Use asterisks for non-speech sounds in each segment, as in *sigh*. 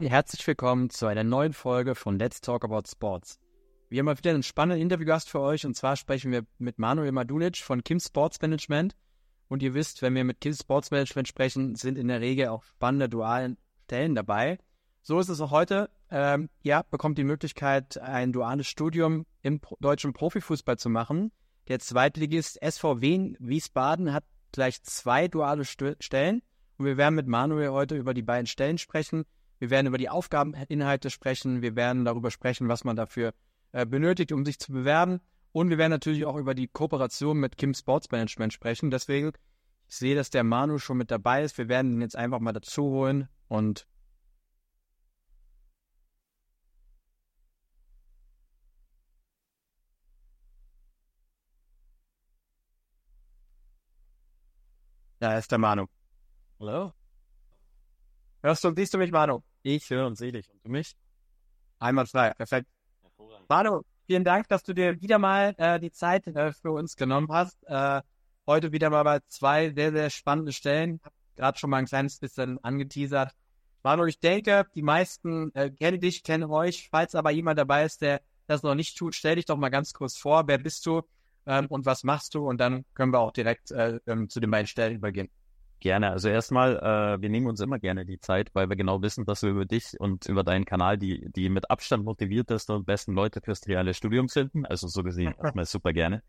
Herzlich willkommen zu einer neuen Folge von Let's Talk About Sports. Wir haben mal wieder einen spannenden Interviewgast für euch und zwar sprechen wir mit Manuel Madulic von Kim Sports Management. Und ihr wisst, wenn wir mit Kim Sports Management sprechen, sind in der Regel auch spannende dualen Stellen dabei. So ist es auch heute. Ähm, ihr bekommt die Möglichkeit, ein duales Studium im deutschen Profifußball zu machen. Der Zweitligist SVW Wiesbaden hat gleich zwei duale St Stellen. Und wir werden mit Manuel heute über die beiden Stellen sprechen. Wir werden über die Aufgabeninhalte sprechen. Wir werden darüber sprechen, was man dafür äh, benötigt, um sich zu bewerben. Und wir werden natürlich auch über die Kooperation mit Kim Sports Management sprechen. Deswegen, ich sehe, dass der Manu schon mit dabei ist. Wir werden ihn jetzt einfach mal dazu holen und Ja, ist der Manu. Hallo? Hörst du und siehst du mich, Manu? Ich höre und sehe dich. Und du mich? Einmal frei. Perfekt. Manu, vielen Dank, dass du dir wieder mal äh, die Zeit äh, für uns genommen hast. Äh, heute wieder mal bei zwei sehr, sehr spannenden Stellen. Hab gerade schon mal ein kleines bisschen angeteasert. Manu, ich denke, die meisten äh, kennen dich, kennen euch. Falls aber jemand dabei ist, der das noch nicht tut, stell dich doch mal ganz kurz vor. Wer bist du ähm, und was machst du? Und dann können wir auch direkt äh, ähm, zu den beiden Stellen übergehen. Gerne. Also erstmal, äh, wir nehmen uns immer gerne die Zeit, weil wir genau wissen, dass wir über dich und über deinen Kanal die, die mit Abstand motiviertesten und besten Leute fürs reale Studium finden. Also so gesehen erstmal super gerne.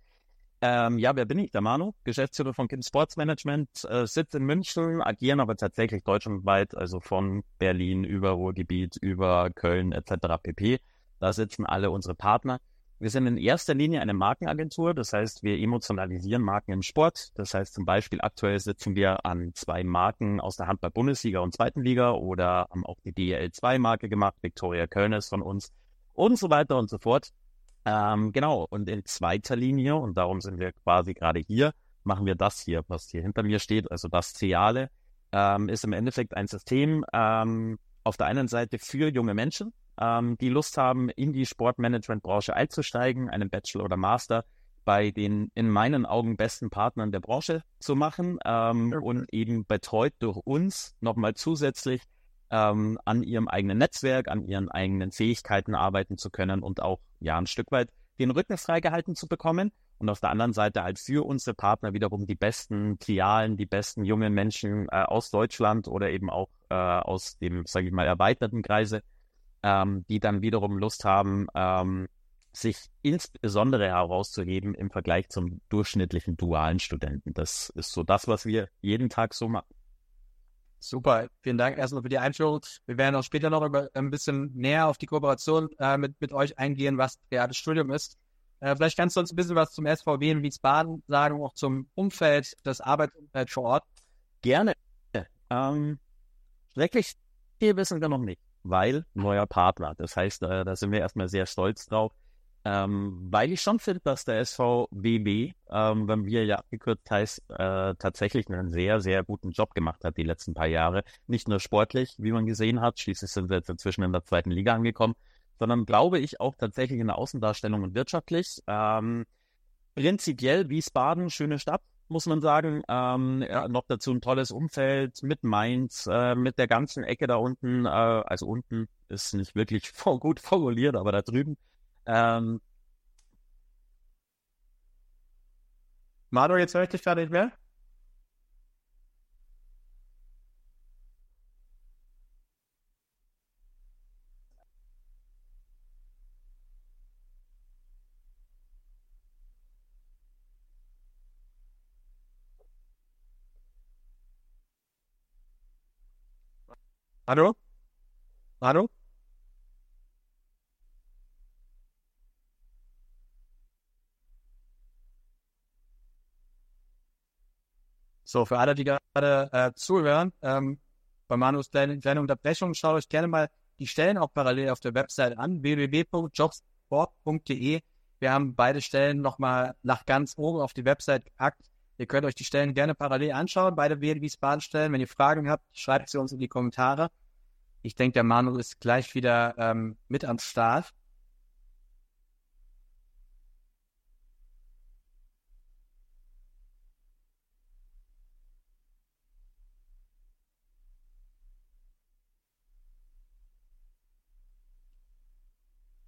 Ähm, ja, wer bin ich? Der Manu, Geschäftsführer von Kind Sports Management, äh, sitze in München, agieren aber tatsächlich deutschlandweit, also von Berlin über Ruhrgebiet, über Köln etc. pp. Da sitzen alle unsere Partner. Wir sind in erster Linie eine Markenagentur, das heißt, wir emotionalisieren Marken im Sport. Das heißt zum Beispiel, aktuell sitzen wir an zwei Marken aus der Handball-Bundesliga und zweiten Liga oder haben auch die DL2-Marke gemacht, Victoria Köln ist von uns und so weiter und so fort. Ähm, genau, und in zweiter Linie, und darum sind wir quasi gerade hier, machen wir das hier, was hier hinter mir steht, also das Ciale, ähm, ist im Endeffekt ein System ähm, auf der einen Seite für junge Menschen, ähm, die Lust haben, in die Sportmanagement-Branche einzusteigen, einen Bachelor oder Master bei den in meinen Augen besten Partnern der Branche zu machen ähm, okay. und eben betreut durch uns nochmal zusätzlich ähm, an ihrem eigenen Netzwerk, an ihren eigenen Fähigkeiten arbeiten zu können und auch ja ein Stück weit den Rücken freigehalten zu bekommen. Und auf der anderen Seite halt für unsere Partner wiederum die besten Filialen, die besten jungen Menschen äh, aus Deutschland oder eben auch äh, aus dem, sage ich mal, erweiterten Kreise ähm, die dann wiederum Lust haben, ähm, sich insbesondere herauszuheben im Vergleich zum durchschnittlichen dualen Studenten. Das ist so das, was wir jeden Tag so machen. Super, vielen Dank erstmal für die Einführung. Wir werden auch später noch über, ein bisschen näher auf die Kooperation äh, mit, mit euch eingehen, was reales Studium ist. Äh, vielleicht kannst du uns ein bisschen was zum SVW in Wiesbaden sagen, auch zum Umfeld, das Arbeitsumfeld vor Ort. Gerne. Ähm, schrecklich viel wissen wir noch nicht weil neuer Partner. Das heißt, äh, da sind wir erstmal sehr stolz drauf. Ähm, weil ich schon finde, dass der SVWB, ähm, wenn wir ja abgekürzt heißt, äh, tatsächlich einen sehr, sehr guten Job gemacht hat die letzten paar Jahre. Nicht nur sportlich, wie man gesehen hat, schließlich sind wir jetzt inzwischen in der zweiten Liga angekommen, sondern glaube ich auch tatsächlich in der Außendarstellung und wirtschaftlich. Ähm, prinzipiell Wiesbaden, schöne Stadt, muss man sagen. Ähm, ja, noch dazu ein tolles Umfeld mit Mainz, äh, mit der ganzen Ecke da unten. Äh, also unten ist nicht wirklich *laughs* gut formuliert, aber da drüben. Ähm, Manu, jetzt höre ich dich gerade nicht mehr. Hallo? Hallo? So, für alle, die gerade äh, zuhören, ähm, bei Manus kleine, Unterbrechung, schaut euch gerne mal die Stellen auch parallel auf der Website an, www.jobsport.de. Wir haben beide Stellen nochmal nach ganz oben auf die Website gepackt. Ihr könnt euch die Stellen gerne parallel anschauen, beide WL Wiesbaden. Wenn ihr Fragen habt, schreibt sie uns in die Kommentare. Ich denke, der Manu ist gleich wieder ähm, mit am Start.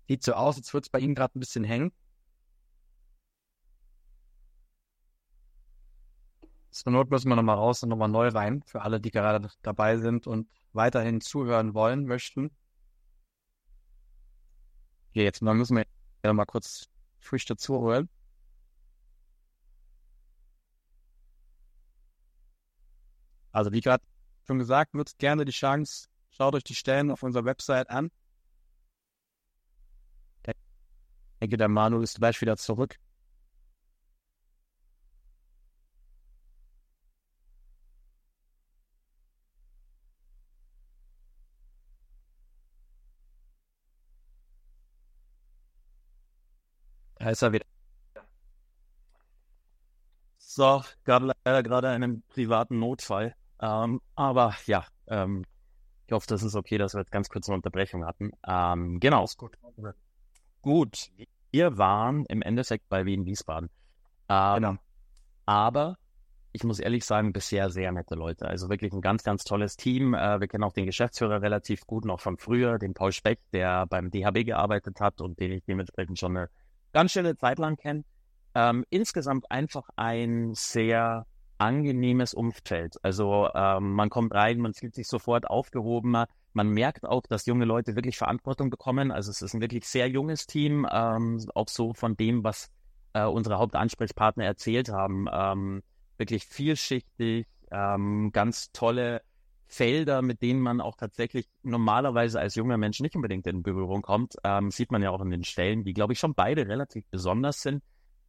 Sieht so aus, als würde es bei Ihnen gerade ein bisschen hängen. Zur Not müssen wir nochmal raus und nochmal neu rein, für alle, die gerade dabei sind und weiterhin zuhören wollen, möchten. Okay, jetzt müssen wir ja mal kurz frisch dazu holen. Also wie gerade schon gesagt, nutzt gerne die Chance, schaut euch die Stellen auf unserer Website an. Ich denke, der Manu ist gleich wieder zurück. Da ist er wieder. So, gab leider gerade einen privaten Notfall. Ähm, aber ja, ähm, ich hoffe, das ist okay, dass wir jetzt ganz kurz eine Unterbrechung hatten. Ähm, genau. Gut. Gut. Wir waren im Endeffekt bei Wien Wiesbaden. Ähm, genau. Aber ich muss ehrlich sagen, bisher sehr nette Leute. Also wirklich ein ganz, ganz tolles Team. Äh, wir kennen auch den Geschäftsführer relativ gut noch von früher, den Paul Speck, der beim DHB gearbeitet hat und den ich dementsprechend schon eine ganz schöne Zeit lang kenne. Ähm, insgesamt einfach ein sehr angenehmes Umfeld. Also ähm, man kommt rein, man fühlt sich sofort aufgehoben. Man merkt auch, dass junge Leute wirklich Verantwortung bekommen. Also es ist ein wirklich sehr junges Team, ähm, auch so von dem, was äh, unsere Hauptansprechpartner erzählt haben. Ähm, wirklich vielschichtig, ähm, ganz tolle Felder, mit denen man auch tatsächlich normalerweise als junger Mensch nicht unbedingt in Berührung kommt. Ähm, sieht man ja auch in den Stellen, die, glaube ich, schon beide relativ besonders sind.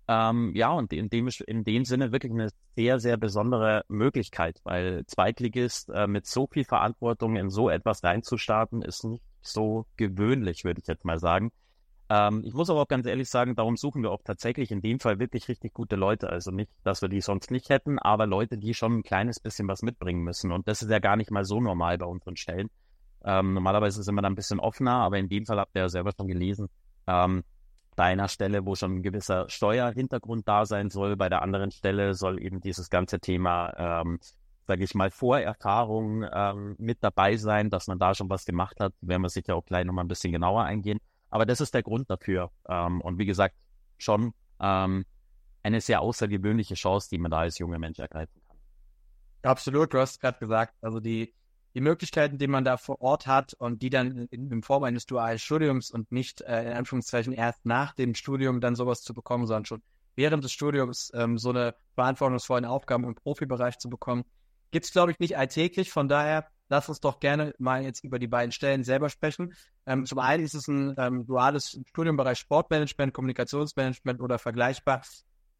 Ähm, ja, und in dem, in dem Sinne wirklich eine sehr, sehr besondere Möglichkeit, weil Zweitligist äh, mit so viel Verantwortung in so etwas reinzustarten, ist nicht so gewöhnlich, würde ich jetzt mal sagen. Ähm, ich muss aber auch ganz ehrlich sagen, darum suchen wir auch tatsächlich in dem Fall wirklich richtig gute Leute. Also nicht, dass wir die sonst nicht hätten, aber Leute, die schon ein kleines bisschen was mitbringen müssen. Und das ist ja gar nicht mal so normal bei unseren Stellen. Ähm, normalerweise sind wir da ein bisschen offener, aber in dem Fall habt ihr ja selber schon gelesen. Ähm, bei einer Stelle, wo schon ein gewisser Steuerhintergrund da sein soll, bei der anderen Stelle soll eben dieses ganze Thema, ähm, sage ich mal, Vorerfahrung ähm, mit dabei sein, dass man da schon was gemacht hat. Werden wir sicher auch gleich nochmal ein bisschen genauer eingehen. Aber das ist der Grund dafür. Ähm, und wie gesagt, schon ähm, eine sehr außergewöhnliche Chance, die man da als junger Mensch ergreifen kann. Absolut, du hast gerade gesagt, also die die Möglichkeiten, die man da vor Ort hat und die dann in, in Form eines dualen Studiums und nicht äh, in Anführungszeichen erst nach dem Studium dann sowas zu bekommen, sondern schon während des Studiums ähm, so eine verantwortungsvollen Aufgaben im Profibereich zu bekommen, gibt es, glaube ich, nicht alltäglich. Von daher, lass uns doch gerne mal jetzt über die beiden Stellen selber sprechen. Ähm, zum einen ist es ein ähm, duales Studiumbereich Sportmanagement, Kommunikationsmanagement oder vergleichbar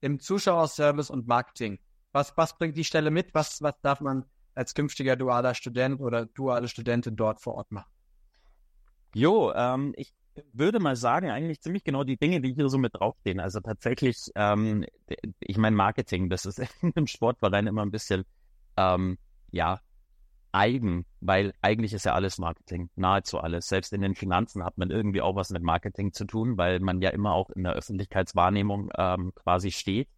im Zuschauerservice und Marketing. Was, was bringt die Stelle mit? Was, was darf man als künftiger dualer Student oder duale Studentin dort vor Ort machen? Jo, ähm, ich würde mal sagen, eigentlich ziemlich genau die Dinge, die hier so mit draufstehen. Also tatsächlich, ähm, ich meine, Marketing, das ist *laughs* im Sportverein immer ein bisschen, ähm, ja, eigen, weil eigentlich ist ja alles Marketing, nahezu alles. Selbst in den Finanzen hat man irgendwie auch was mit Marketing zu tun, weil man ja immer auch in der Öffentlichkeitswahrnehmung ähm, quasi steht.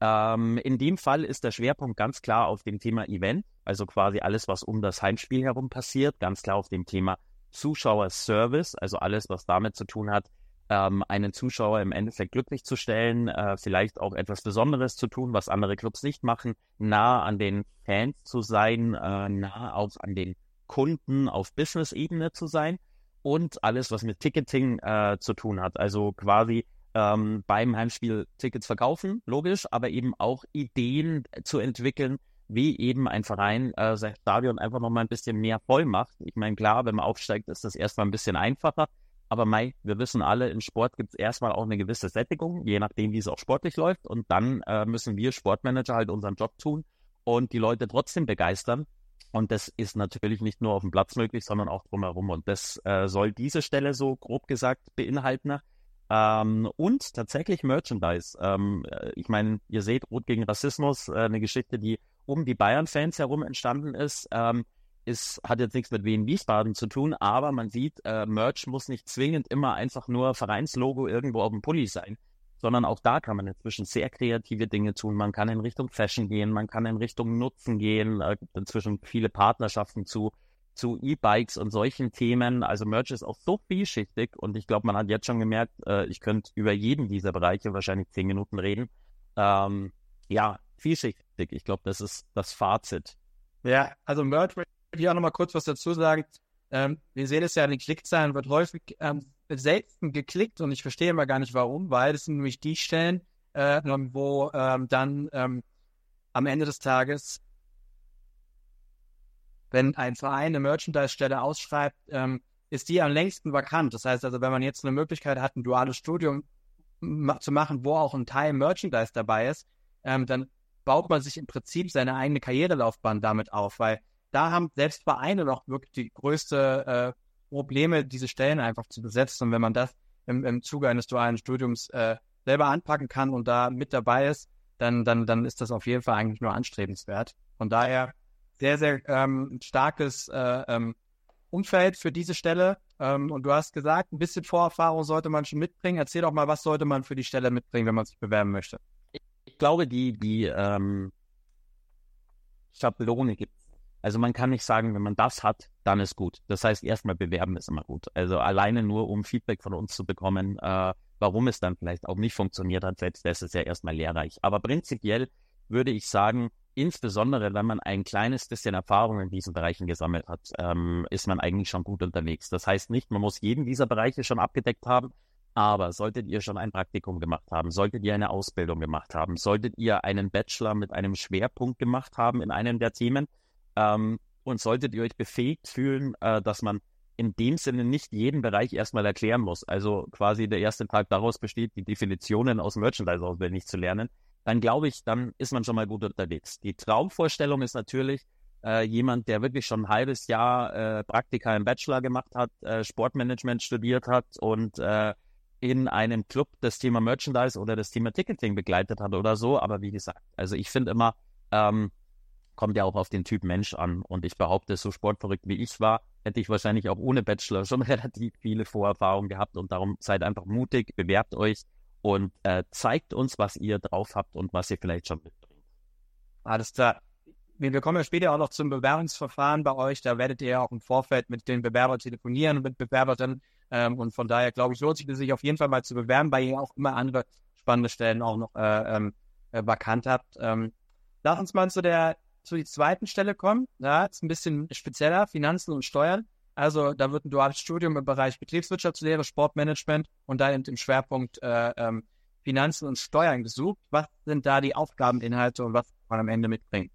Ähm, in dem Fall ist der Schwerpunkt ganz klar auf dem Thema Event, also quasi alles, was um das Heimspiel herum passiert, ganz klar auf dem Thema Zuschauerservice, also alles, was damit zu tun hat, ähm, einen Zuschauer im Endeffekt glücklich zu stellen, äh, vielleicht auch etwas Besonderes zu tun, was andere Clubs nicht machen, nah an den Fans zu sein, äh, nah auch an den Kunden auf Business-Ebene zu sein und alles, was mit Ticketing äh, zu tun hat, also quasi ähm, beim Heimspiel Tickets verkaufen, logisch, aber eben auch Ideen zu entwickeln, wie eben ein Verein äh, sein Stadion einfach nochmal ein bisschen mehr voll macht. Ich meine, klar, wenn man aufsteigt, ist das erstmal ein bisschen einfacher. Aber Mai, wir wissen alle, im Sport gibt es erstmal auch eine gewisse Sättigung, je nachdem, wie es auch sportlich läuft. Und dann äh, müssen wir Sportmanager halt unseren Job tun und die Leute trotzdem begeistern. Und das ist natürlich nicht nur auf dem Platz möglich, sondern auch drumherum. Und das äh, soll diese Stelle so grob gesagt beinhalten. Ähm, und tatsächlich Merchandise. Ähm, äh, ich meine, ihr seht Rot gegen Rassismus, äh, eine Geschichte, die um die Bayern-Fans herum entstanden ist. Ähm, ist, hat jetzt nichts mit Wien Wiesbaden zu tun, aber man sieht, äh, Merch muss nicht zwingend immer einfach nur Vereinslogo irgendwo auf dem Pulli sein, sondern auch da kann man inzwischen sehr kreative Dinge tun. Man kann in Richtung Fashion gehen, man kann in Richtung Nutzen gehen, äh, gibt inzwischen viele Partnerschaften zu zu E-Bikes und solchen Themen. Also Merch ist auch so vielschichtig und ich glaube, man hat jetzt schon gemerkt, äh, ich könnte über jeden dieser Bereiche wahrscheinlich zehn Minuten reden. Ähm, ja, vielschichtig. Ich glaube, das ist das Fazit. Ja, also Merch ich auch nochmal kurz was dazu sagen. Ähm, wir sehen es ja, die Klickzahlen wird häufig ähm, selten geklickt und ich verstehe immer gar nicht warum, weil das sind nämlich die Stellen, äh, wo ähm, dann ähm, am Ende des Tages, wenn ein Verein eine Merchandise-Stelle ausschreibt, ähm, ist die am längsten vakant. Das heißt also, wenn man jetzt eine Möglichkeit hat, ein duales Studium ma zu machen, wo auch ein Teil Merchandise dabei ist, ähm, dann baut man sich im Prinzip seine eigene Karrierelaufbahn damit auf, weil da haben selbst Vereine noch wirklich die größte äh, Probleme, diese Stellen einfach zu besetzen. Und wenn man das im, im Zuge eines dualen Studiums äh, selber anpacken kann und da mit dabei ist, dann, dann, dann ist das auf jeden Fall eigentlich nur anstrebenswert. Von daher sehr, sehr ähm, starkes äh, ähm, Umfeld für diese Stelle. Ähm, und du hast gesagt, ein bisschen Vorerfahrung sollte man schon mitbringen. Erzähl doch mal, was sollte man für die Stelle mitbringen, wenn man sich bewerben möchte? Ich, glaube, die, die ähm, Schablone gibt also man kann nicht sagen, wenn man das hat, dann ist gut. Das heißt, erstmal bewerben ist immer gut. Also alleine nur, um Feedback von uns zu bekommen, äh, warum es dann vielleicht auch nicht funktioniert hat, selbst das ist ja erstmal lehrreich. Aber prinzipiell würde ich sagen, insbesondere wenn man ein kleines bisschen Erfahrung in diesen Bereichen gesammelt hat, ähm, ist man eigentlich schon gut unterwegs. Das heißt nicht, man muss jeden dieser Bereiche schon abgedeckt haben, aber solltet ihr schon ein Praktikum gemacht haben, solltet ihr eine Ausbildung gemacht haben, solltet ihr einen Bachelor mit einem Schwerpunkt gemacht haben in einem der Themen, ähm, und solltet ihr euch befähigt fühlen, äh, dass man in dem Sinne nicht jeden Bereich erstmal erklären muss. Also quasi der erste Tag daraus besteht, die Definitionen aus Merchandise auswendig zu lernen. Dann glaube ich, dann ist man schon mal gut unterwegs. Die Traumvorstellung ist natürlich äh, jemand, der wirklich schon ein halbes Jahr äh, Praktika im Bachelor gemacht hat, äh, Sportmanagement studiert hat und äh, in einem Club das Thema Merchandise oder das Thema Ticketing begleitet hat oder so. Aber wie gesagt, also ich finde immer, ähm, kommt ja auch auf den Typ Mensch an. Und ich behaupte, so sportverrückt wie ich war, hätte ich wahrscheinlich auch ohne Bachelor schon *laughs* relativ viele Vorerfahrungen gehabt. Und darum seid einfach mutig, bewerbt euch und äh, zeigt uns, was ihr drauf habt und was ihr vielleicht schon mitbringt. Alles klar. Wir kommen ja später auch noch zum Bewerbungsverfahren bei euch. Da werdet ihr ja auch im Vorfeld mit den Bewerbern telefonieren und mit Bewerberinnen. Ähm, und von daher, glaube ich, lohnt sich sich auf jeden Fall mal zu bewerben, weil ihr auch immer andere spannende Stellen auch noch äh, ähm, äh, vakant habt. Ähm, lass uns mal zu der zu der zweiten Stelle kommen. Ja, ist ein bisschen spezieller, Finanzen und Steuern. Also da wird ein duales Studium im Bereich Betriebswirtschaftslehre, Sportmanagement und dann im Schwerpunkt äh, ähm, Finanzen und Steuern gesucht. Was sind da die Aufgabeninhalte und was kann man am Ende mitbringen?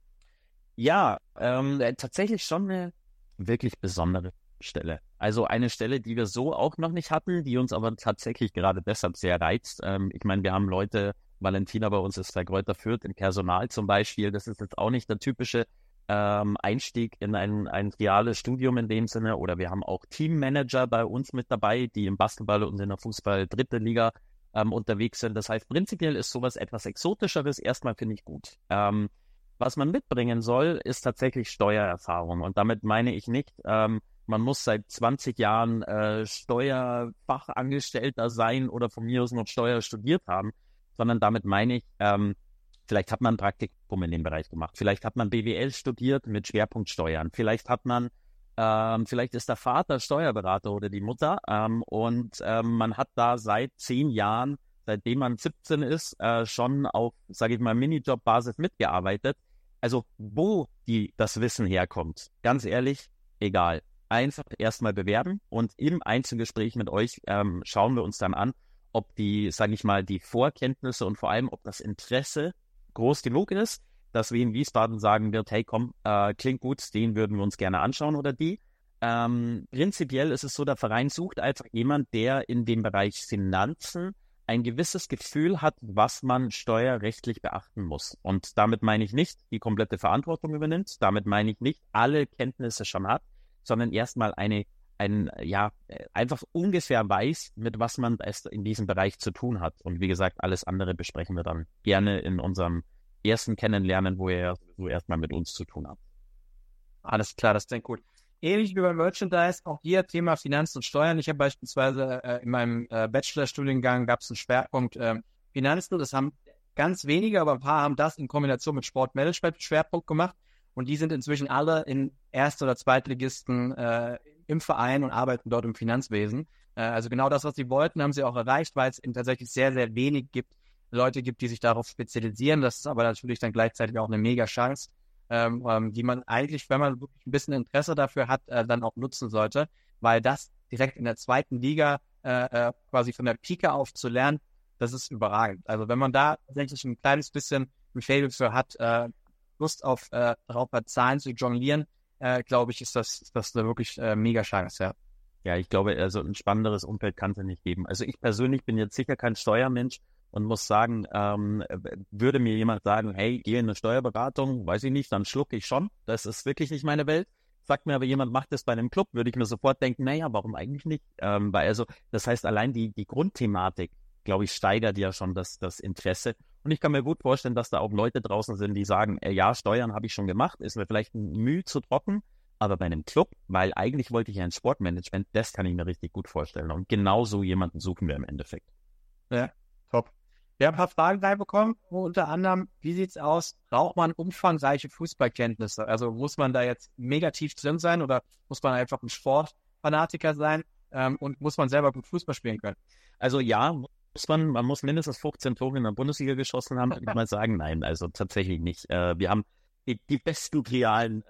Ja, ähm, äh, tatsächlich schon eine wirklich besondere Stelle. Also eine Stelle, die wir so auch noch nicht hatten, die uns aber tatsächlich gerade deshalb sehr reizt. Ähm, ich meine, wir haben Leute Valentina bei uns ist bei Kräuter Fürth im Personal zum Beispiel. Das ist jetzt auch nicht der typische ähm, Einstieg in ein, ein reales Studium in dem Sinne. Oder wir haben auch Teammanager bei uns mit dabei, die im Basketball und in der Fußball dritte Liga ähm, unterwegs sind. Das heißt, prinzipiell ist sowas etwas Exotischeres. Erstmal finde ich gut. Ähm, was man mitbringen soll, ist tatsächlich Steuererfahrung. Und damit meine ich nicht, ähm, man muss seit 20 Jahren äh, Steuerfachangestellter sein oder von mir aus noch Steuer studiert haben, sondern damit meine ich, ähm, vielleicht hat man ein Praktikum in dem Bereich gemacht, vielleicht hat man BWL studiert mit Schwerpunkt Steuern, vielleicht hat man, ähm, vielleicht ist der Vater Steuerberater oder die Mutter ähm, und ähm, man hat da seit zehn Jahren, seitdem man 17 ist, äh, schon auf, sage ich mal, Minijob-Basis mitgearbeitet. Also wo die das Wissen herkommt, ganz ehrlich, egal. Einfach erstmal bewerben und im Einzelgespräch mit euch ähm, schauen wir uns dann an, ob die, sage ich mal, die Vorkenntnisse und vor allem, ob das Interesse groß genug ist, dass wir in Wiesbaden sagen wird, hey komm, äh, klingt gut, den würden wir uns gerne anschauen oder die. Ähm, prinzipiell ist es so, der Verein sucht einfach jemand, der in dem Bereich Finanzen ein gewisses Gefühl hat, was man steuerrechtlich beachten muss. Und damit meine ich nicht, die komplette Verantwortung übernimmt, damit meine ich nicht, alle Kenntnisse schon hat, sondern erstmal eine ein, ja, einfach ungefähr weiß, mit was man es in diesem Bereich zu tun hat. Und wie gesagt, alles andere besprechen wir dann gerne in unserem ersten Kennenlernen, wo ihr so erstmal mit uns zu tun habt. Alles klar, das klingt gut. Ähnlich wie beim Merchandise, auch hier Thema Finanzen und Steuern. Ich habe beispielsweise äh, in meinem äh, Bachelorstudiengang gab es einen Schwerpunkt äh, Finanzen. Das haben ganz wenige, aber ein paar haben das in Kombination mit Sportmanagement Schwerpunkt gemacht. Und die sind inzwischen alle in Erst- oder Zweitligisten äh, im Verein und arbeiten dort im Finanzwesen. Äh, also genau das, was sie wollten, haben sie auch erreicht, weil es tatsächlich sehr, sehr wenig gibt, Leute gibt, die sich darauf spezialisieren. Das ist aber natürlich dann gleichzeitig auch eine mega Chance, ähm, ähm, die man eigentlich, wenn man wirklich ein bisschen Interesse dafür hat, äh, dann auch nutzen sollte, weil das direkt in der zweiten Liga äh, äh, quasi von der Pike auf zu lernen, das ist überragend. Also wenn man da tatsächlich ein kleines bisschen ein Fable für hat, äh, Lust auf äh, darauf hat, Zahlen zu jonglieren, äh, glaube ich, ist das, das eine wirklich äh, mega Chance, ja. Ja, ich glaube, also ein spannenderes Umfeld kann es nicht geben. Also ich persönlich bin jetzt sicher kein Steuermensch und muss sagen, ähm, würde mir jemand sagen, hey, geh in eine Steuerberatung, weiß ich nicht, dann schlucke ich schon. Das ist wirklich nicht meine Welt. Sagt mir aber jemand, macht das bei einem Club, würde ich mir sofort denken, naja, warum eigentlich nicht? Ähm, weil also, das heißt, allein die, die Grundthematik, glaube ich, steigert ja schon das, das Interesse. Und ich kann mir gut vorstellen, dass da auch Leute draußen sind, die sagen, äh, ja, Steuern habe ich schon gemacht, ist mir vielleicht ein Mühe zu trocken, aber bei einem Club, weil eigentlich wollte ich ja ein Sportmanagement, das kann ich mir richtig gut vorstellen. Und genau so jemanden suchen wir im Endeffekt. Ja, top. Wir haben ein paar Fragen reinbekommen, unter anderem, wie sieht's aus? Braucht man umfangreiche Fußballkenntnisse? Also muss man da jetzt negativ drin sein oder muss man einfach ein Sportfanatiker sein ähm, und muss man selber gut Fußball spielen können? Also ja, muss man, man muss mindestens 15 Tore in der Bundesliga geschossen haben, würde ich mal sagen. Nein, also tatsächlich nicht. Äh, wir haben die, die besten Trialen, äh,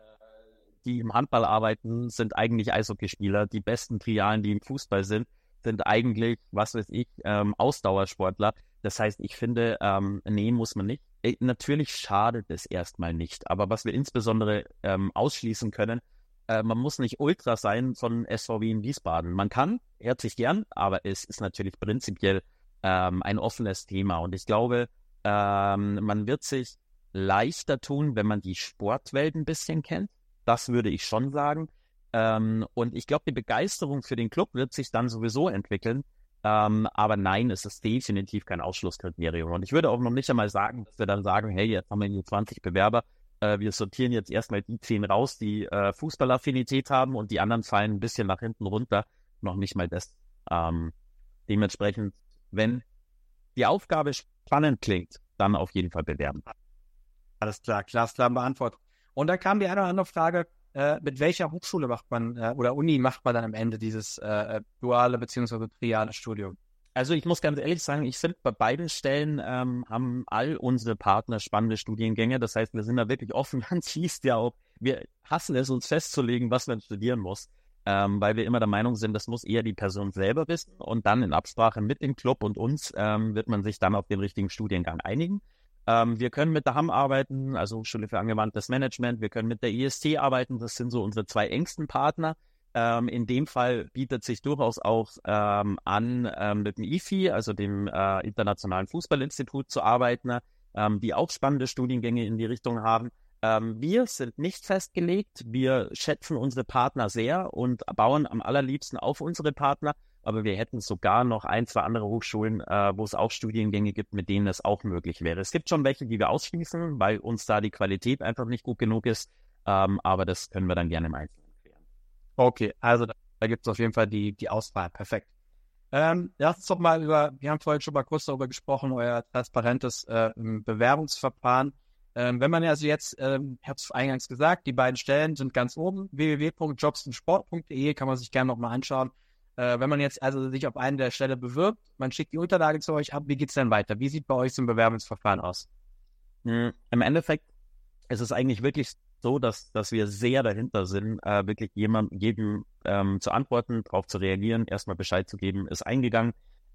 die im Handball arbeiten, sind eigentlich Eishockeyspieler. Die besten Trialen, die im Fußball sind, sind eigentlich, was weiß ich, ähm, Ausdauersportler. Das heißt, ich finde, ähm, nee, muss man nicht. Äh, natürlich schadet es erstmal nicht. Aber was wir insbesondere ähm, ausschließen können, äh, man muss nicht Ultra sein von SVW in Wiesbaden. Man kann, herzlich gern, aber es ist natürlich prinzipiell ähm, ein offenes Thema. Und ich glaube, ähm, man wird sich leichter tun, wenn man die Sportwelt ein bisschen kennt. Das würde ich schon sagen. Ähm, und ich glaube, die Begeisterung für den Club wird sich dann sowieso entwickeln. Ähm, aber nein, es ist definitiv kein Ausschlusskriterium. Und ich würde auch noch nicht einmal sagen, dass wir dann sagen, hey, jetzt haben wir hier 20 Bewerber. Äh, wir sortieren jetzt erstmal die 10 raus, die äh, Fußballaffinität haben und die anderen fallen ein bisschen nach hinten runter. Noch nicht mal das. Ähm, dementsprechend wenn die Aufgabe spannend klingt, dann auf jeden Fall bewerben. Alles klar, klar beantwortet. Und dann kam die eine oder andere Frage, äh, mit welcher Hochschule macht man äh, oder Uni macht man dann am Ende dieses äh, duale bzw. triale Studium? Also ich muss ganz ehrlich sagen, ich finde bei beiden Stellen ähm, haben all unsere Partner spannende Studiengänge. Das heißt, wir sind da wirklich offen. Man siehst ja auch, wir hassen es, uns festzulegen, was man studieren muss ähm, weil wir immer der Meinung sind, das muss eher die Person selber wissen und dann in Absprache mit dem Club und uns ähm, wird man sich dann auf den richtigen Studiengang einigen. Ähm, wir können mit der HAM arbeiten, also Hochschule für angewandtes Management, wir können mit der IST arbeiten, das sind so unsere zwei engsten Partner. Ähm, in dem Fall bietet sich durchaus auch ähm, an, ähm, mit dem IFI, also dem äh, Internationalen Fußballinstitut, zu arbeiten, die auch spannende Studiengänge in die Richtung haben. Ähm, wir sind nicht festgelegt. Wir schätzen unsere Partner sehr und bauen am allerliebsten auf unsere Partner. Aber wir hätten sogar noch ein, zwei andere Hochschulen, äh, wo es auch Studiengänge gibt, mit denen es auch möglich wäre. Es gibt schon welche, die wir ausschließen, weil uns da die Qualität einfach nicht gut genug ist. Ähm, aber das können wir dann gerne im Einzelnen klären. Okay, also da, da gibt es auf jeden Fall die, die Auswahl. Perfekt. Ähm, lass uns doch mal über, wir haben vorhin schon mal kurz darüber gesprochen, euer transparentes äh, Bewerbungsverfahren. Ähm, wenn man also jetzt, ähm, ich habe es eingangs gesagt, die beiden Stellen sind ganz oben, www.jobsandsport.de, kann man sich gerne nochmal anschauen. Äh, wenn man jetzt also sich auf eine der Stelle bewirbt, man schickt die Unterlage zu euch ab, wie geht's denn weiter? Wie sieht bei euch so ein Bewerbungsverfahren aus? Hm, Im Endeffekt ist es eigentlich wirklich so, dass, dass wir sehr dahinter sind, äh, wirklich jemand, jedem ähm, zu antworten, darauf zu reagieren, erstmal Bescheid zu geben, ist eingegangen.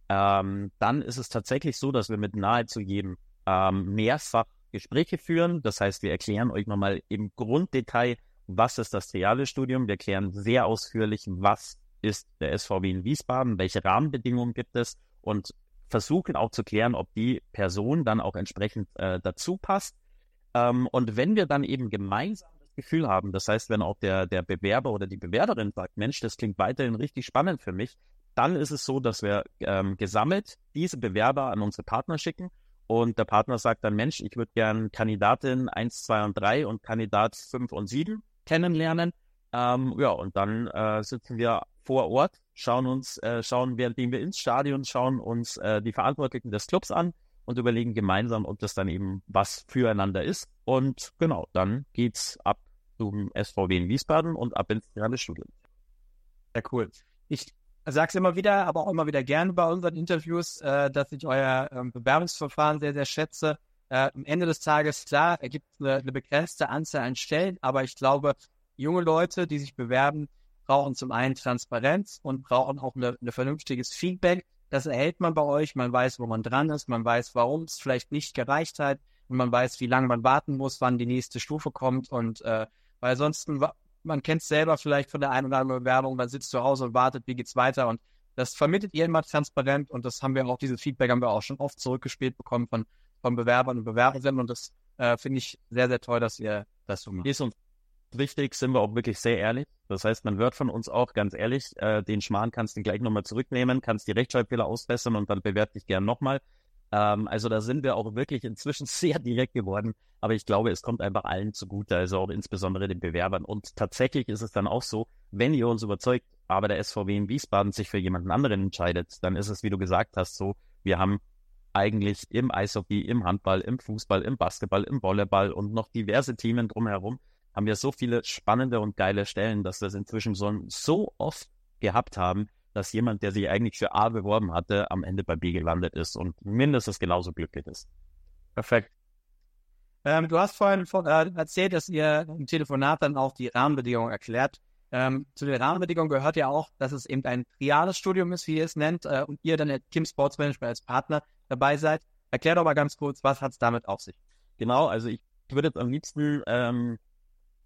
Ähm, dann ist es tatsächlich so, dass wir mit nahezu jedem ähm, mehrfach Gespräche führen. Das heißt, wir erklären euch nochmal im Grunddetail, was ist das Triale-Studium. Wir erklären sehr ausführlich, was ist der SVW in Wiesbaden, welche Rahmenbedingungen gibt es und versuchen auch zu klären, ob die Person dann auch entsprechend äh, dazu passt. Ähm, und wenn wir dann eben gemeinsam das Gefühl haben, das heißt, wenn auch der, der Bewerber oder die Bewerberin sagt, Mensch, das klingt weiterhin richtig spannend für mich, dann ist es so, dass wir ähm, gesammelt diese Bewerber an unsere Partner schicken und der Partner sagt dann, Mensch, ich würde gern Kandidatin 1, 2 und 3 und Kandidat 5 und 7 kennenlernen. Ähm, ja, und dann äh, sitzen wir vor Ort, schauen uns, äh, schauen, währenddem wir ins Stadion schauen, uns äh, die Verantwortlichen des Clubs an und überlegen gemeinsam, ob das dann eben was füreinander ist. Und genau, dann geht's ab zum SVW in Wiesbaden und ab ins reale Studium. Sehr cool. Ich sage es immer wieder, aber auch immer wieder gerne bei unseren Interviews, äh, dass ich euer ähm, Bewerbungsverfahren sehr, sehr schätze. Äh, am Ende des Tages, klar, ergibt eine, eine begrenzte Anzahl an Stellen, aber ich glaube, junge Leute, die sich bewerben, brauchen zum einen Transparenz und brauchen auch ein vernünftiges Feedback. Das erhält man bei euch. Man weiß, wo man dran ist. Man weiß, warum es vielleicht nicht gereicht hat. Und man weiß, wie lange man warten muss, wann die nächste Stufe kommt. Und äh, weil ansonsten man kennt es selber vielleicht von der einen oder anderen Bewerbung, man sitzt zu Hause und wartet, wie geht's weiter und das vermittelt ihr immer transparent und das haben wir auch, dieses Feedback haben wir auch schon oft zurückgespielt bekommen von, von Bewerbern und Bewerberinnen und das äh, finde ich sehr, sehr toll, dass ihr das so macht. Ist uns wichtig, sind wir auch wirklich sehr ehrlich. Das heißt, man hört von uns auch ganz ehrlich, äh, den Schmarrn kannst du gleich nochmal zurücknehmen, kannst die Rechtschreibfehler ausbessern und dann bewerte dich gern nochmal. Ähm, also da sind wir auch wirklich inzwischen *laughs* sehr direkt geworden. Aber ich glaube, es kommt einfach allen zugute, also auch insbesondere den Bewerbern. Und tatsächlich ist es dann auch so, wenn ihr uns überzeugt, aber der SVW in Wiesbaden sich für jemanden anderen entscheidet, dann ist es, wie du gesagt hast, so, wir haben eigentlich im Eishockey, im Handball, im Fußball, im Basketball, im Volleyball und noch diverse Themen drumherum, haben wir so viele spannende und geile Stellen, dass wir es inzwischen so, so oft gehabt haben, dass jemand, der sich eigentlich für A beworben hatte, am Ende bei B gelandet ist und mindestens genauso glücklich ist. Perfekt. Ähm, du hast vorhin von, äh, erzählt, dass ihr im Telefonat dann auch die Rahmenbedingungen erklärt. Ähm, zu den Rahmenbedingungen gehört ja auch, dass es eben ein triales Studium ist, wie ihr es nennt, äh, und ihr dann at Kim Sports Management als Partner dabei seid. Erklär doch mal ganz kurz, was hat es damit auf sich? Genau, also ich würde jetzt am liebsten ähm,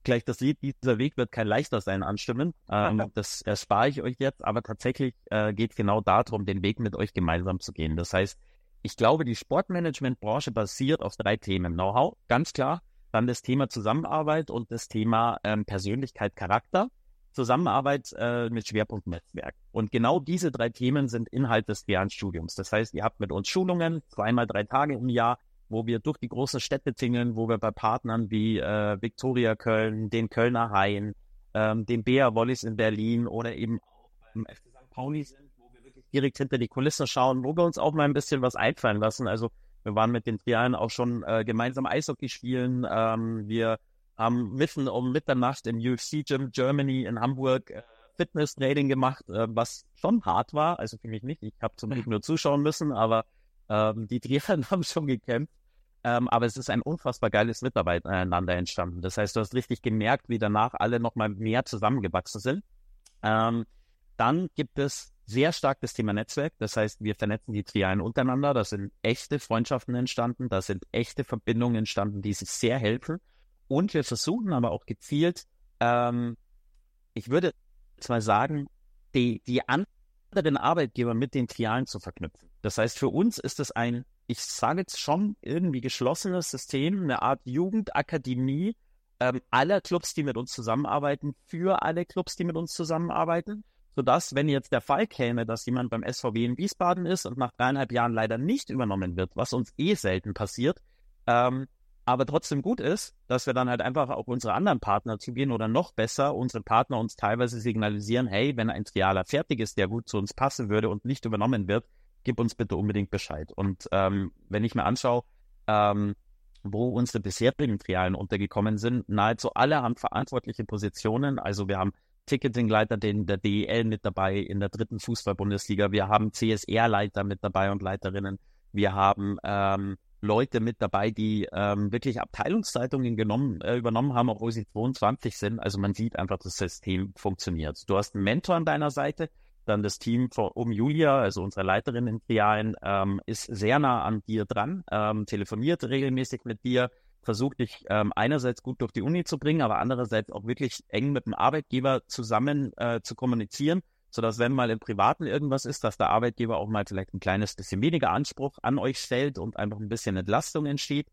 gleich das Lied, dieser Weg wird kein leichter sein, anstimmen. Ähm, *laughs* das erspare ich euch jetzt, aber tatsächlich äh, geht genau darum, den Weg mit euch gemeinsam zu gehen. Das heißt, ich glaube, die Sportmanagement-Branche basiert auf drei Themen. Know-how, ganz klar. Dann das Thema Zusammenarbeit und das Thema ähm, Persönlichkeit, Charakter. Zusammenarbeit äh, mit Schwerpunkt Netzwerk. Und genau diese drei Themen sind Inhalt des dualen Studiums. Das heißt, ihr habt mit uns Schulungen, zweimal drei Tage im Jahr, wo wir durch die großen Städte tingeln, wo wir bei Partnern wie äh, Viktoria Köln, den Kölner Hain, ähm, den Bea Wollis in Berlin oder eben auch beim FC St. Pauli sind, wo wir wirklich direkt hinter die Kulissen schauen, wo wir uns auch mal ein bisschen was einfallen lassen. Also wir waren mit den Trialen auch schon äh, gemeinsam Eishockey spielen. Ähm, wir haben mitten um Mitternacht im UFC Gym Germany in Hamburg äh, Fitness-Training gemacht, äh, was schon hart war. Also für mich nicht. Ich habe zum Glück nur zuschauen müssen, aber ähm, die Trialen *laughs* haben schon gekämpft. Ähm, aber es ist ein unfassbar geiles Miteinander entstanden. Das heißt, du hast richtig gemerkt, wie danach alle nochmal mehr zusammengewachsen sind. Ähm, dann gibt es sehr stark das Thema Netzwerk. Das heißt, wir vernetzen die Trialen untereinander. Da sind echte Freundschaften entstanden. Da sind echte Verbindungen entstanden, die sich sehr helfen. Und wir versuchen aber auch gezielt, ähm, ich würde mal sagen, die, die anderen Arbeitgeber mit den Trialen zu verknüpfen. Das heißt, für uns ist es ein ich sage jetzt schon irgendwie geschlossenes System, eine Art Jugendakademie ähm, aller Clubs, die mit uns zusammenarbeiten, für alle Clubs, die mit uns zusammenarbeiten, sodass, wenn jetzt der Fall käme, dass jemand beim SVW in Wiesbaden ist und nach dreieinhalb Jahren leider nicht übernommen wird, was uns eh selten passiert, ähm, aber trotzdem gut ist, dass wir dann halt einfach auf unsere anderen Partner zugehen oder noch besser unsere Partner uns teilweise signalisieren, hey, wenn ein Trialer fertig ist, der gut zu uns passen würde und nicht übernommen wird, gib uns bitte unbedingt Bescheid. Und ähm, wenn ich mir anschaue, ähm, wo unsere bisherigen Trialen untergekommen sind, nahezu alle haben verantwortliche Positionen. Also wir haben Ticketingleiter den der DEL mit dabei in der dritten Fußball-Bundesliga. Wir haben CSR-Leiter mit dabei und Leiterinnen. Wir haben ähm, Leute mit dabei, die ähm, wirklich Abteilungszeitungen genommen, äh, übernommen haben, obwohl sie 22 sind. Also man sieht einfach, das System funktioniert. Du hast einen Mentor an deiner Seite, dann das Team um Julia, also unsere Leiterin in Trialen, ähm, ist sehr nah an dir dran, ähm, telefoniert regelmäßig mit dir, versucht dich ähm, einerseits gut durch die Uni zu bringen, aber andererseits auch wirklich eng mit dem Arbeitgeber zusammen äh, zu kommunizieren, sodass wenn mal im Privaten irgendwas ist, dass der Arbeitgeber auch mal vielleicht ein kleines bisschen weniger Anspruch an euch stellt und einfach ein bisschen Entlastung entsteht.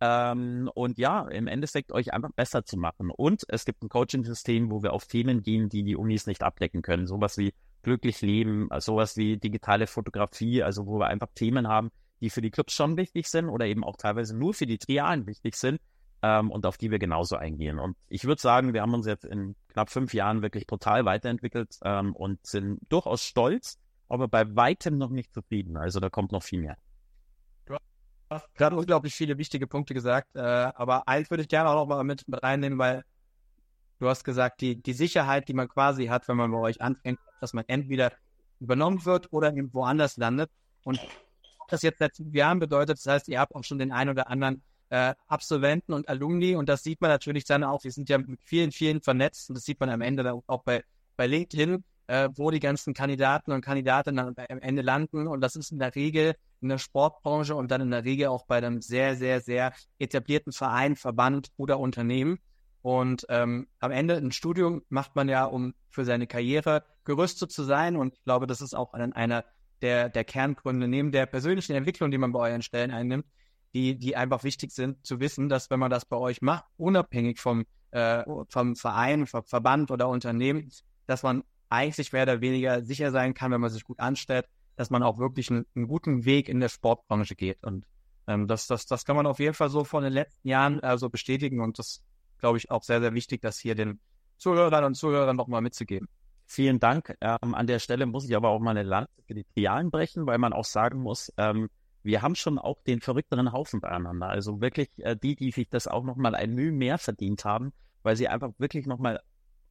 Ähm, und ja, im Endeffekt euch einfach besser zu machen. Und es gibt ein Coaching-System, wo wir auf Themen gehen, die die Unis nicht abdecken können. Sowas wie glücklich leben, also sowas wie digitale Fotografie, also wo wir einfach Themen haben, die für die Clubs schon wichtig sind oder eben auch teilweise nur für die Trialen wichtig sind ähm, und auf die wir genauso eingehen. Und ich würde sagen, wir haben uns jetzt in knapp fünf Jahren wirklich total weiterentwickelt ähm, und sind durchaus stolz, aber bei weitem noch nicht zufrieden. Also da kommt noch viel mehr. Du hast gerade unglaublich viele wichtige Punkte gesagt, äh, aber eins würde ich gerne auch noch mal mit, reinnehmen, weil Du hast gesagt, die, die Sicherheit, die man quasi hat, wenn man bei euch anfängt, dass man entweder übernommen wird oder irgendwo anders landet. Und das jetzt seit fünf Jahren bedeutet, das heißt, ihr habt auch schon den einen oder anderen äh, Absolventen und Alumni und das sieht man natürlich dann auch, wir sind ja mit vielen, vielen vernetzt und das sieht man am Ende auch bei, bei LinkedIn, äh, wo die ganzen Kandidaten und Kandidatinnen am Ende landen und das ist in der Regel in der Sportbranche und dann in der Regel auch bei einem sehr, sehr, sehr etablierten Verein, Verband oder Unternehmen. Und ähm, am Ende ein Studium macht man ja, um für seine Karriere gerüstet zu sein. Und ich glaube, das ist auch ein, einer der, der Kerngründe neben der persönlichen Entwicklung, die man bei euren Stellen einnimmt, die, die einfach wichtig sind zu wissen, dass wenn man das bei euch macht, unabhängig vom, äh, vom Verein, vom Verband oder Unternehmen, dass man eigentlich mehr oder weniger sicher sein kann, wenn man sich gut anstellt, dass man auch wirklich einen, einen guten Weg in der Sportbranche geht. Und ähm, das, das, das kann man auf jeden Fall so von den letzten Jahren äh, so bestätigen. Und das glaube ich auch sehr, sehr wichtig, das hier den Zuhörern und Zuhörern nochmal mitzugeben. Vielen Dank. Ähm, an der Stelle muss ich aber auch mal eine Lanze für die Trialen brechen, weil man auch sagen muss, ähm, wir haben schon auch den verrückteren Haufen beieinander. Also wirklich äh, die, die sich das auch nochmal ein Mühe mehr verdient haben, weil sie einfach wirklich nochmal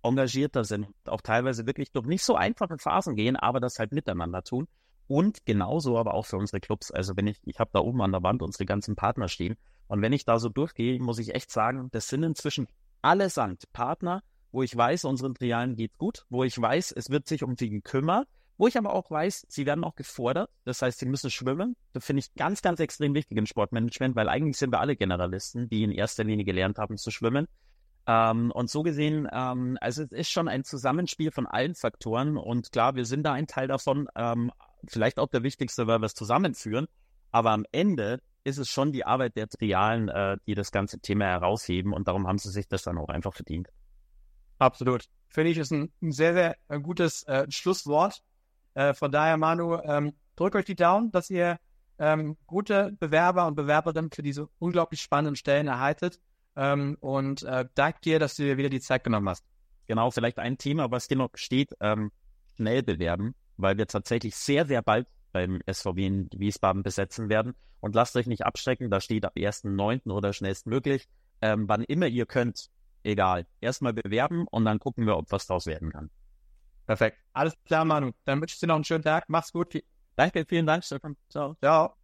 engagierter sind, auch teilweise wirklich durch nicht so einfache Phasen gehen, aber das halt miteinander tun. Und genauso aber auch für unsere Clubs. Also wenn ich, ich habe da oben an der Wand unsere ganzen Partner stehen. Und wenn ich da so durchgehe, muss ich echt sagen, das sind inzwischen allesamt Partner, wo ich weiß, unseren Trialen geht gut, wo ich weiß, es wird sich um sie gekümmert, wo ich aber auch weiß, sie werden auch gefordert. Das heißt, sie müssen schwimmen. Das finde ich ganz, ganz extrem wichtig im Sportmanagement, weil eigentlich sind wir alle Generalisten, die in erster Linie gelernt haben zu schwimmen. Ähm, und so gesehen, ähm, also es ist schon ein Zusammenspiel von allen Faktoren und klar, wir sind da ein Teil davon, ähm, vielleicht auch der wichtigste, weil wir es zusammenführen, aber am Ende ist es schon die Arbeit der Trialen, äh, die das ganze Thema herausheben und darum haben sie sich das dann auch einfach verdient. Absolut. Finde ich, ist ein, ein sehr, sehr äh, gutes äh, Schlusswort. Äh, von daher, Manu, ähm, drückt euch die Daumen, dass ihr ähm, gute Bewerber und Bewerberinnen für diese unglaublich spannenden Stellen erhaltet. Ähm, und äh, danke dir, dass du dir wieder die Zeit genommen hast. Genau, vielleicht ein Thema, was dir noch steht, ähm, schnell bewerben, weil wir tatsächlich sehr, sehr bald beim SVW in Wiesbaden besetzen werden. Und lasst euch nicht abschrecken, da steht ab 1.9. oder schnellstmöglich. Ähm, wann immer ihr könnt, egal. Erstmal bewerben und dann gucken wir, ob was daraus werden kann. Perfekt. Alles klar, Manu. Dann wünsche ich dir noch einen schönen Tag. Mach's gut. Danke, vielen Dank, Stefan. Ciao. Ciao.